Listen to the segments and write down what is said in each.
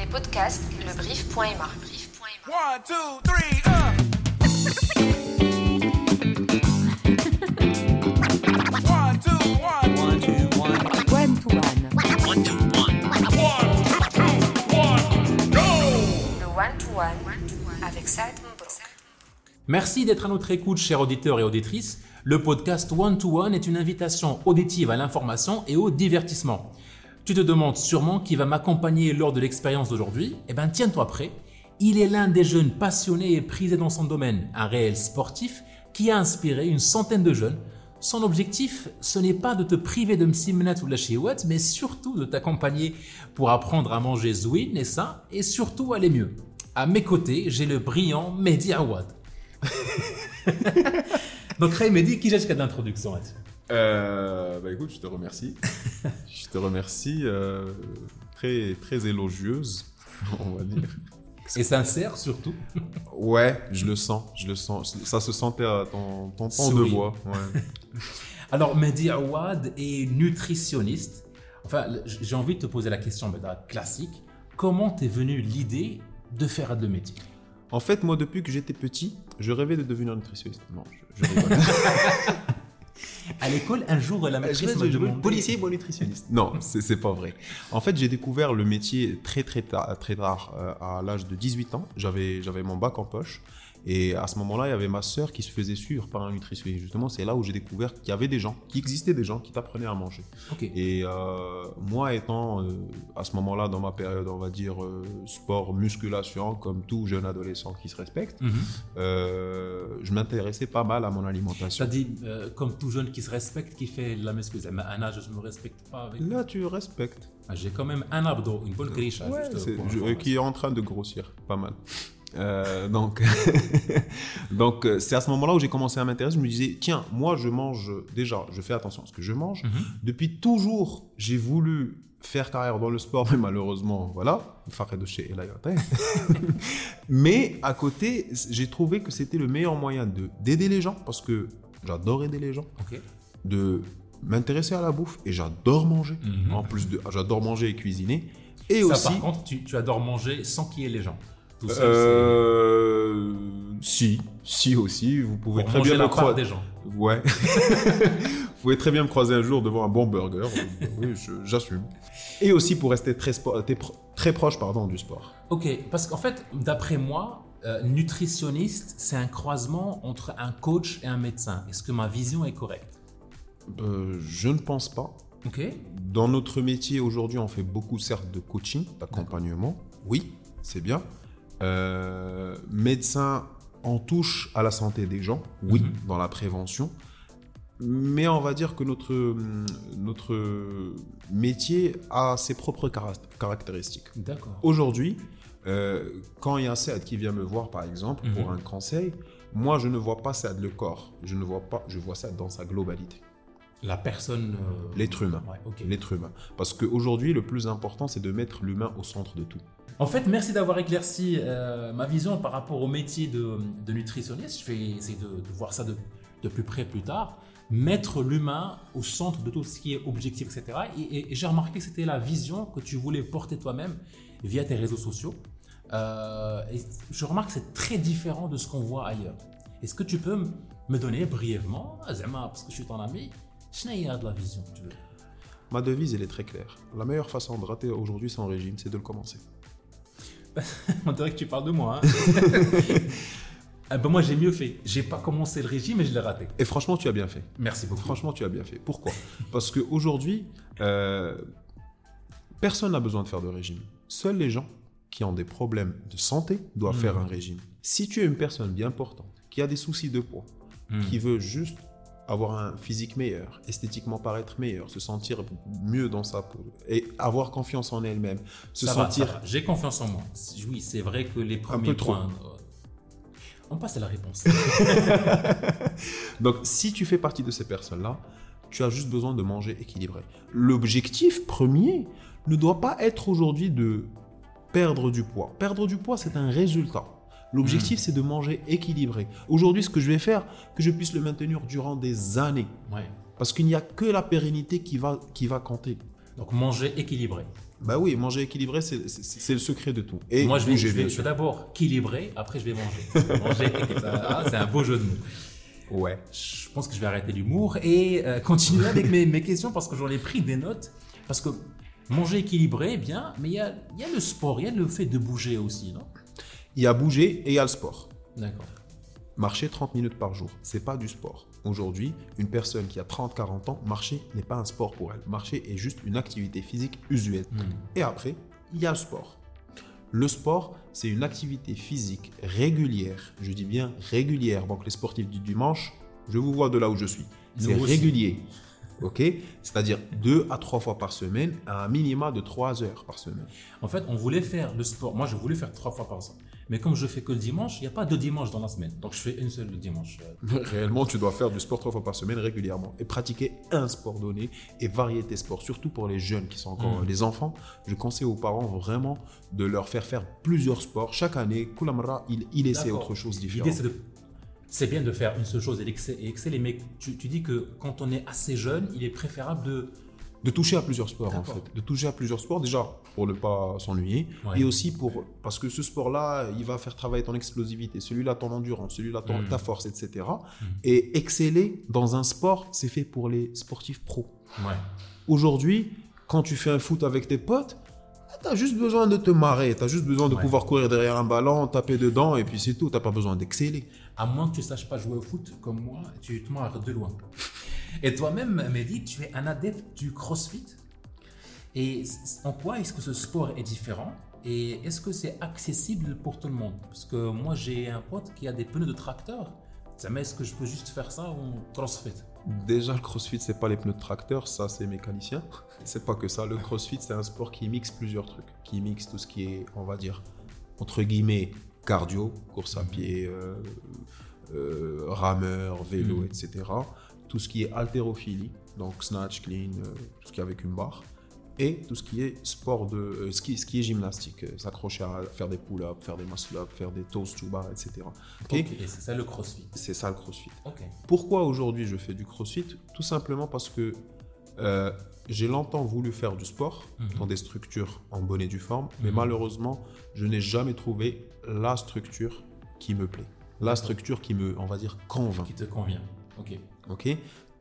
Les podcasts, le brief.ma. One, two, three. One, two, one. One, two, one. One to one. One, two, one. Le one-to-one avec Saad Mbrok. Merci d'être à notre écoute, chers auditeurs et auditrices. Le podcast One to One est une invitation auditive à l'information et au divertissement. Tu te demandes sûrement qui va m'accompagner lors de l'expérience d'aujourd'hui Eh bien, tiens-toi prêt. Il est l'un des jeunes passionnés et prisés dans son domaine, un réel sportif qui a inspiré une centaine de jeunes. Son objectif, ce n'est pas de te priver de msimnat ou de la chiouette, mais surtout de t'accompagner pour apprendre à manger zouine et ça, et surtout aller mieux. À mes côtés, j'ai le brillant Mehdi Awad. Donc, Ray Mehdi, qui j'ai jusqu'à l'introduction Euh, bah écoute, je te remercie. je te remercie. euh, très, très élogieuse, on va dire. Et sincère surtout. Ouais, je le sens, je le sens. Ça se sentait à ton, ton ton de voix. Ouais. Alors, Mehdi Awad est nutritionniste. Enfin, j'ai envie de te poser la question, classique. Comment t'es venue l'idée de faire le métier? En fait, moi, depuis que j'étais petit, je rêvais de devenir nutritionniste. Non, je, je rigole. À l'école, un jour, la maîtresse m'a demandé... policier, moi nutritionniste. Non, c'est pas vrai. En fait, j'ai découvert le métier très très tard, très tard euh, à l'âge de 18 ans. J'avais j'avais mon bac en poche. Et à ce moment-là, il y avait ma sœur qui se faisait suivre par un nutritionniste. Justement, c'est là où j'ai découvert qu'il y avait des gens, qu'il existait des gens qui t'apprenaient à manger. Et euh, moi, étant euh, à ce moment-là dans ma période, on va dire euh, sport, musculation, comme tout jeune adolescent qui se respecte, Mhm. je m'intéressais pas mal à mon alimentation. T'as dit, comme tout jeune qui se respecte, qui fait la musculation. Mais un âge, je ne me respecte pas. Avec... Là, tu respectes. Ah, J'ai quand même un abdo, une bonne griche. Ouais, qui est en train de grossir, pas mal. Euh, donc, donc euh, c'est à ce moment-là où j'ai commencé à m'intéresser. Je me disais, tiens, moi, je mange déjà, je fais attention à ce que je mange. Mhm. Depuis toujours, j'ai voulu faire carrière dans le sport, mais malheureusement, voilà, de chez. Mais à côté, j'ai trouvé que c'était le meilleur moyen de d'aider les gens parce que j'adore aider les gens, de m'intéresser à la bouffe et j'adore manger. Mhm. En plus de, j'adore manger et cuisiner. Et Ça, aussi, par contre, tu, tu adores manger sans qu'il y ait les gens. Tout Euh, si, si aussi, vous pouvez pour très bien la me croiser. des gens. Ouais. vous pouvez très bien me croiser un jour devant un bon burger. Oui, j'assume. Et aussi pour rester très, spo- très pro- très proche pardon, du sport. Ok, parce qu'en fait, d'après moi, euh, nutritionniste, c'est un croisement entre un coach et un médecin. Est-ce que ma vision est correcte? Euh, je ne pense pas. Ok. Dans notre métier aujourd'hui, on fait beaucoup certes de coaching, d'accompagnement. Oui, c'est bien. Euh, médecin, on touche à la santé des gens. Oui, Mhm. dans la prévention. Mais on va dire que notre, hum, notre métier a ses propres cara- caractéristiques. D'accord. Aujourd'hui, euh, quand il y a Saad qui vient me voir, par exemple, Mhm. pour un conseil, moi, je ne vois pas Saad le corps. Je ne vois pas, je vois Saad dans sa globalité. La personne. euh, L'être humain. Ouais. L'être humain. Parce qu'aujourd'hui, le plus important, c'est de mettre l'humain au centre de tout. En fait, merci d'avoir éclairci euh, ma vision par rapport au métier de, nutritionniste. Je vais essayer de, voir ça de, plus près plus tard. Mettre l'humain au centre de tout ce qui est objectif, etc. Et, j'ai remarqué que c'était la vision que tu voulais porter toi-même via tes réseaux sociaux. Euh, je remarque que c'est très différent de ce qu'on voit ailleurs. Est-ce que tu peux me donner brièvement, Zema, parce que je suis ton ami, Schneider de la vision tu veux? Ma devise, elle est très claire. La meilleure façon de rater aujourd'hui son régime, c'est de le commencer. On dirait que tu parles de moi. hein. Ah ben moi j'ai mieux fait. J'ai pas commencé le régime et je l'ai raté. Et franchement, tu as bien fait. Merci beaucoup. Franchement, tu as bien fait. Pourquoi? Parce qu'aujourd'hui, euh, personne n'a besoin de faire de régime. Seuls les gens qui ont des problèmes de santé doivent Mhm. faire un régime. Si tu es une personne bien portante, qui a des soucis de poids, Hmm. qui veut juste avoir un physique meilleur, esthétiquement paraître meilleur, se sentir mieux dans sa peau et avoir confiance en elle-même, se Ça sentir. J'ai confiance en moi. Oui, c'est vrai que les premiers peu trop. points. euh, On passe à la réponse. Donc, si tu fais partie de ces personnes-là, tu as juste besoin de manger équilibré. L'objectif premier ne doit pas être aujourd'hui de perdre du poids. Perdre du poids, c'est un résultat. L'objectif, c'est de manger équilibré. Aujourd'hui, ce que je vais faire, que je puisse le maintenir durant des années. ouais. Parce qu'il n'y a que la pérennité qui va, qui va compter. Donc manger équilibré. Bah oui, manger équilibré, c'est le secret de tout. Et Moi, je vais, je vais, d'abord équilibrer, après je vais manger. Ah, c'est un beau jeu de mots. Ouais. Je pense que je vais arrêter l'humour et euh, continuer avec mes, mes questions parce que j'en ai pris des notes. Parce que manger équilibré, bien, mais il y a, il y a le sport, il y a le fait de bouger aussi, non? Il y a bouger et il y a le sport. D'accord. Marcher 30 minutes par jour, c'est pas du sport. Aujourd'hui, une personne qui a 30-40 ans, marcher n'est pas un sport pour elle. Marcher est juste une activité physique usuelle. Et après, il y a le sport. Le sport, c'est une activité physique régulière. Je dis bien régulière. Donc les sportifs du dimanche, je vous vois de là où je suis. C'est régulier. OK? C'est-à-dire deux à trois fois par semaine, à un minima de trois heures par semaine. En fait, on voulait faire le sport. Moi, je voulais faire trois fois par semaine. Mais comme je fais que le dimanche, il n'y a pas de dimanche dans la semaine. Donc, je fais une seule le dimanche. Réellement, tu dois faire du sport trois fois par semaine régulièrement et pratiquer un sport donné et varier tes sports, surtout pour les jeunes qui sont encore Mm. les enfants. Je conseille aux parents vraiment de leur faire faire plusieurs sports chaque année. Koulamra, il, il essaie autre chose L'idée, différent. c'est de. C'est bien de faire une seule chose et exceller, mais tu, tu dis que quand on est assez jeune, il est préférable de. De toucher à plusieurs sports en fait. De toucher à plusieurs sports déjà pour ne pas s'ennuyer Ouais. et aussi pour parce que ce sport-là, il va faire travailler ton explosivité, celui-là ton endurance, celui-là ton- Mm. ta force, etc. Et exceller dans un sport, c'est fait pour les sportifs pros. Ouais. Aujourd'hui, quand tu fais un foot avec tes potes, tu as juste besoin de te marrer, tu as juste besoin de Ouais. pouvoir courir derrière un ballon, taper dedans, et puis c'est tout, tu pas besoin d'exceller. À moins que tu saches pas jouer au foot comme moi, tu te marres de loin. Et toi-même, Mehdi, tu es un adepte du crossfit. Et en quoi est-ce que ce sport est différent? Et est-ce que c'est accessible pour tout le monde? Parce que moi, j'ai un pote qui a des pneus de tracteur. Mais est-ce que je peux juste faire ça ou crossfit? Déjà, le crossfit, c'est pas les pneus de tracteur, ça c'est mécanicien. C'est pas que ça. Le crossfit, c'est un sport qui mixe plusieurs trucs. Qui mixe tout ce qui est, on va dire, entre guillemets, cardio, course à pied, euh, euh, rameur, vélo, Mhm. etc. Tout ce qui est haltérophilie, donc snatch, clean, euh, tout ce qui est avec une barre. Et tout ce qui est sport de. euh, ce, qui, ce qui est gymnastique, euh, s'accrocher à faire des pull-ups, faire des muscle-ups, faire des toes to bar, etc. Ok Ok, Et c'est ça le crossfit. C'est ça le crossfit. Ok. Pourquoi aujourd'hui je fais du crossfit? Tout simplement parce que euh, j'ai longtemps voulu faire du sport Mhm. dans des structures en bonne et due forme, mais Mhm. malheureusement, je n'ai jamais trouvé la structure qui me plaît. La structure qui me, on va dire, convainc. Qui te convient. Ok. Ok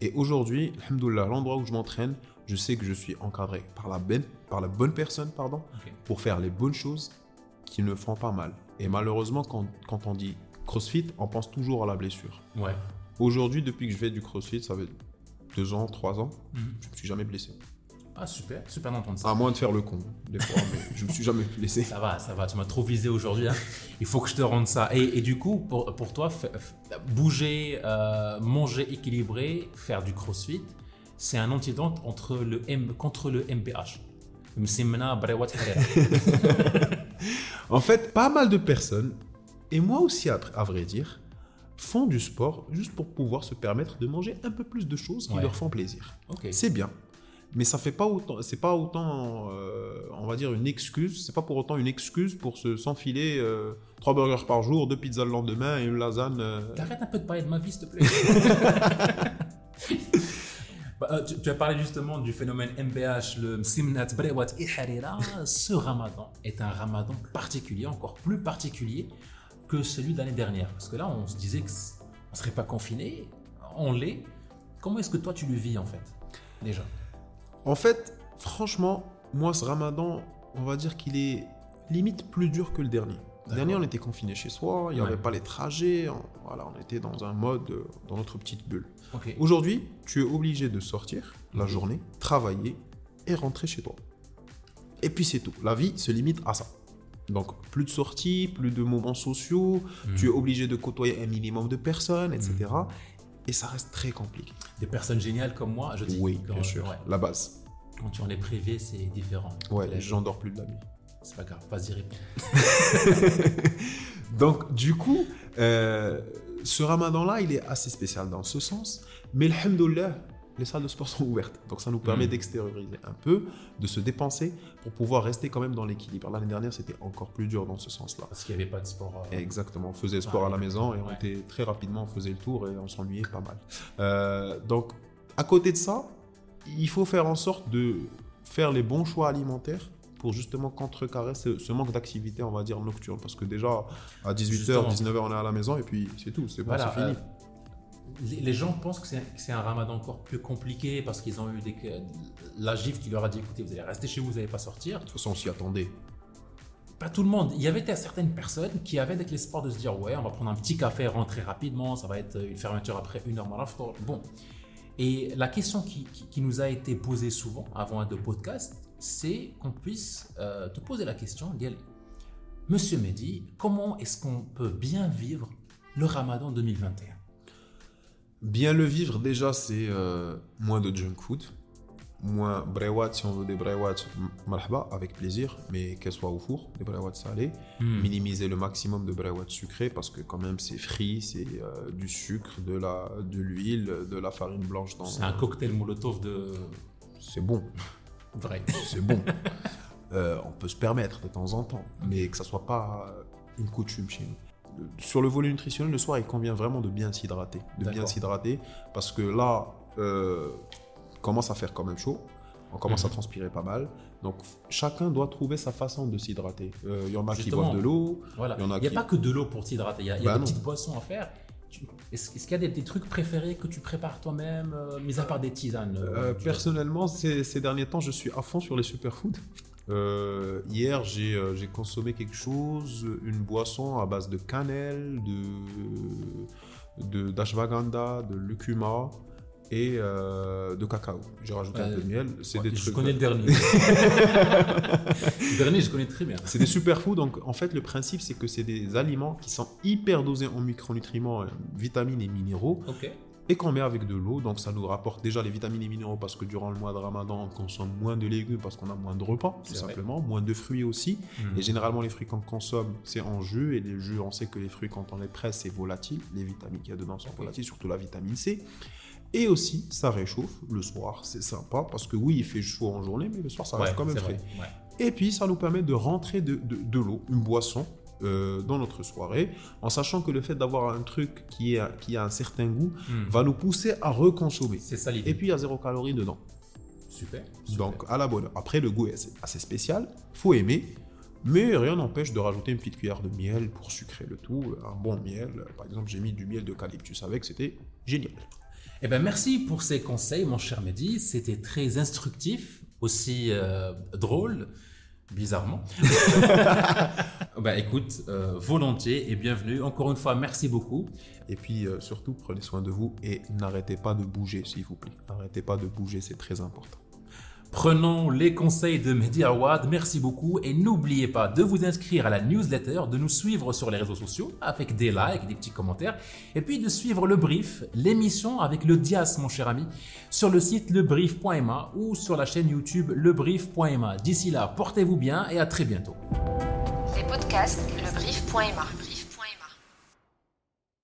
Et aujourd'hui, alhamdoulilah, l'endroit où je m'entraîne, je sais que je suis encadré par la, bonne- par la bonne personne pardon, pour faire les bonnes choses qui ne font pas mal. Et malheureusement, quand, quand on dit crossfit, on pense toujours à la blessure. Ouais. Aujourd'hui, depuis que je fais du crossfit, ça fait deux ans, trois ans, Mhm. je me suis jamais blessé. Ah, super. Super d'entendre ça. À moins de faire le con, des fois, mais je me suis jamais blessé. Ça va, ça va, tu m'as trop visé aujourd'hui. hein. Il faut que je te rende ça. Et, et du coup, pour, pour toi, bouger, euh, manger équilibré, faire du crossfit, c'est un antidote entre le M, contre le MPH. En fait, pas mal de personnes, et moi aussi à, à vrai dire, font du sport juste pour pouvoir se permettre de manger un peu plus de choses qui Ouais. leur font plaisir. C'est bien. Mais ça fait pas autant, c'est pas autant, euh, on va dire une excuse. C'est pas pour autant une excuse pour se s'enfiler euh, trois burgers par jour, deux pizzas le lendemain et une lasagne. euh, T'arrêtes un peu de parler de ma vie, s'il te plaît. Bah, euh, tu, tu as parlé justement du phénomène MBH, le Msimnat Brewat Iharira. Ce ramadan est un ramadan particulier, encore plus particulier que celui de l'année dernière. Parce que là, on se disait qu'on ne serait pas confiné, on l'est. Comment est-ce que toi tu le vis en fait Déjà? En fait, franchement, moi, ce ramadan, on va dire qu'il est limite plus dur que le dernier. Le dernier, on était confiné chez soi, il n'y Ouais. avait pas les trajets, on, voilà, on était dans un mode, euh, dans notre petite bulle. Aujourd'hui, tu es obligé de sortir la journée, travailler et rentrer chez toi. Et puis c'est tout. La vie se limite à ça. Donc, plus de sorties, plus de moments sociaux, Mhm. tu es obligé de côtoyer un minimum de personnes, etc. Et ça reste très compliqué. Des personnes géniales comme moi, je dis. Oui, Quand- bien sûr. ouais. La base. Quand tu en es privé, c'est différent. Ouais, j'en dors plus de la nuit. C'est pas grave, vas-y, réponds. Donc, du coup, euh, ce ramadan-là, il est assez spécial dans ce sens. Mais alhamdoulilah, les salles de sport sont ouvertes. Donc, ça nous permet Mm. d'extérioriser un peu, de se dépenser pour pouvoir rester quand même dans l'équilibre. L'année dernière, c'était encore plus dur dans ce sens-là. Parce qu'il n'y avait pas de sport. euh, Exactement, on faisait le sport Ah, à la maison et on était très rapidement, on faisait le tour et on s'ennuyait pas mal. Euh, donc, à côté de ça, il faut faire en sorte de faire les bons choix alimentaires pour justement contrecarrer ce, ce manque d'activité, on va dire, nocturne. Parce que déjà, à 18h, Justement. 19h, on est à la maison et puis c'est tout, c'est bon, Voilà, c'est fini. euh, les, gens pensent que c'est un ramadan encore plus compliqué parce qu'ils ont eu des, la gifle qui leur a dit écoutez, vous allez rester chez vous, vous n'allez pas sortir. De toute façon, on s'y attendait. Pas tout le monde. Il y avait certaines personnes qui avaient avec l'espoir de se dire ouais, on va prendre un petit café, rentrer rapidement, ça va être une fermeture après une heure malaftor. Bon. Et la question qui, qui- qui nous a été posée souvent avant de podcast, c'est qu'on puisse euh, te poser la question, Monsieur Mehdi, comment est-ce qu'on peut bien vivre le ramadan 2021 Bien le vivre, déjà, c'est euh, moins de junk food, moins brewat, si on veut des brewat, m- marhaba, avec plaisir, mais qu'elles soient au four, des brewat salés. Hmm. Minimiser le maximum de brewat sucrés, parce que quand même, c'est frit, c'est euh, du sucre, de la de l'huile, de la farine blanche. dans C'est un cocktail molotov de C'est bon, vrai. c'est bon. Euh, on peut se permettre de temps en temps, mais que ça soit pas une coutume chez nous. Sur le volet nutritionnel, le soir, il convient vraiment de bien s'hydrater. De bien s'hydrater, parce que là, euh, commence à faire quand même chaud. On commence Mhm. à transpirer pas mal. Donc, chacun doit trouver sa façon de s'hydrater. Euh, Il y en a qui boivent de l'eau. Voilà. Il a n'y a pas que de l'eau pour t'hydrater. Il y a, y a Bah des non. petites boissons à faire. Est-ce qu'il y a des, des trucs préférés que tu prépares toi-même, euh, mis à part des tisanes euh, personnellement, ces, ces derniers temps, je suis à fond sur les superfoods. Euh, hier, j'ai euh, j'ai consommé quelque chose, une boisson à base de cannelle, de de- d'ashwagandha, de, lucuma et euh, de cacao. J'ai rajouté un peu de miel. C'est Ouais, des je trucs. connais le dernier. le dernier, je connais très bien. C'est des superfoods. Donc, en fait, le principe, c'est que c'est des aliments qui sont hyper dosés en micronutriments, vitamines et minéraux. Et qu'on met avec de l'eau. Donc ça nous rapporte déjà les vitamines et minéraux parce que durant le mois de Ramadan, on consomme moins de légumes parce qu'on a moins de repas, tout vrai. simplement, moins de fruits aussi. Mhm. Et généralement, les fruits qu'on consomme, c'est en jus. Et les jus, on sait que les fruits, quand on les presse, c'est volatile. Les vitamines qu'il y a dedans sont volatiles, surtout la vitamine C. Et aussi, ça réchauffe le soir. C'est sympa parce que oui, il fait chaud en journée, mais le soir, ça Ouais, reste quand même frais. Ouais. Et puis, ça nous permet de rentrer de, de- de l'eau, une boisson, euh, dans notre soirée, en sachant que le fait d'avoir un truc qui, est, qui a un certain goût Mhm. va nous pousser à reconsommer. C'est ça l'idée. Et puis, il y a zéro calorie dedans. super. super. Donc, à la bonne heure. Après, le goût est assez, assez spécial, faut aimer. Mais rien n'empêche de rajouter une petite cuillère de miel pour sucrer le tout. Un bon miel. Par exemple, j'ai mis du miel d'eucalyptus avec, c'était génial. Eh ben, merci pour ces conseils, mon cher Mehdi. C'était très instructif, aussi euh, drôle, bizarrement. bah, écoute, euh, volontiers et bienvenue. Encore une fois, merci beaucoup. Et puis, euh, surtout, prenez soin de vous et n'arrêtez pas de bouger, s'il vous plaît. N'arrêtez pas de bouger, c'est très important. Prenons les conseils de Mehdi Awad, merci beaucoup et n'oubliez pas de vous inscrire à la newsletter, de nous suivre sur les réseaux sociaux avec des likes, des petits commentaires et puis de suivre le brief, l'émission avec le Dias mon cher ami, sur le site lebrief.ma ou sur la chaîne YouTube lebrief.ma. D'ici là, portez-vous bien et à très bientôt. Les podcasts lebrief.ma.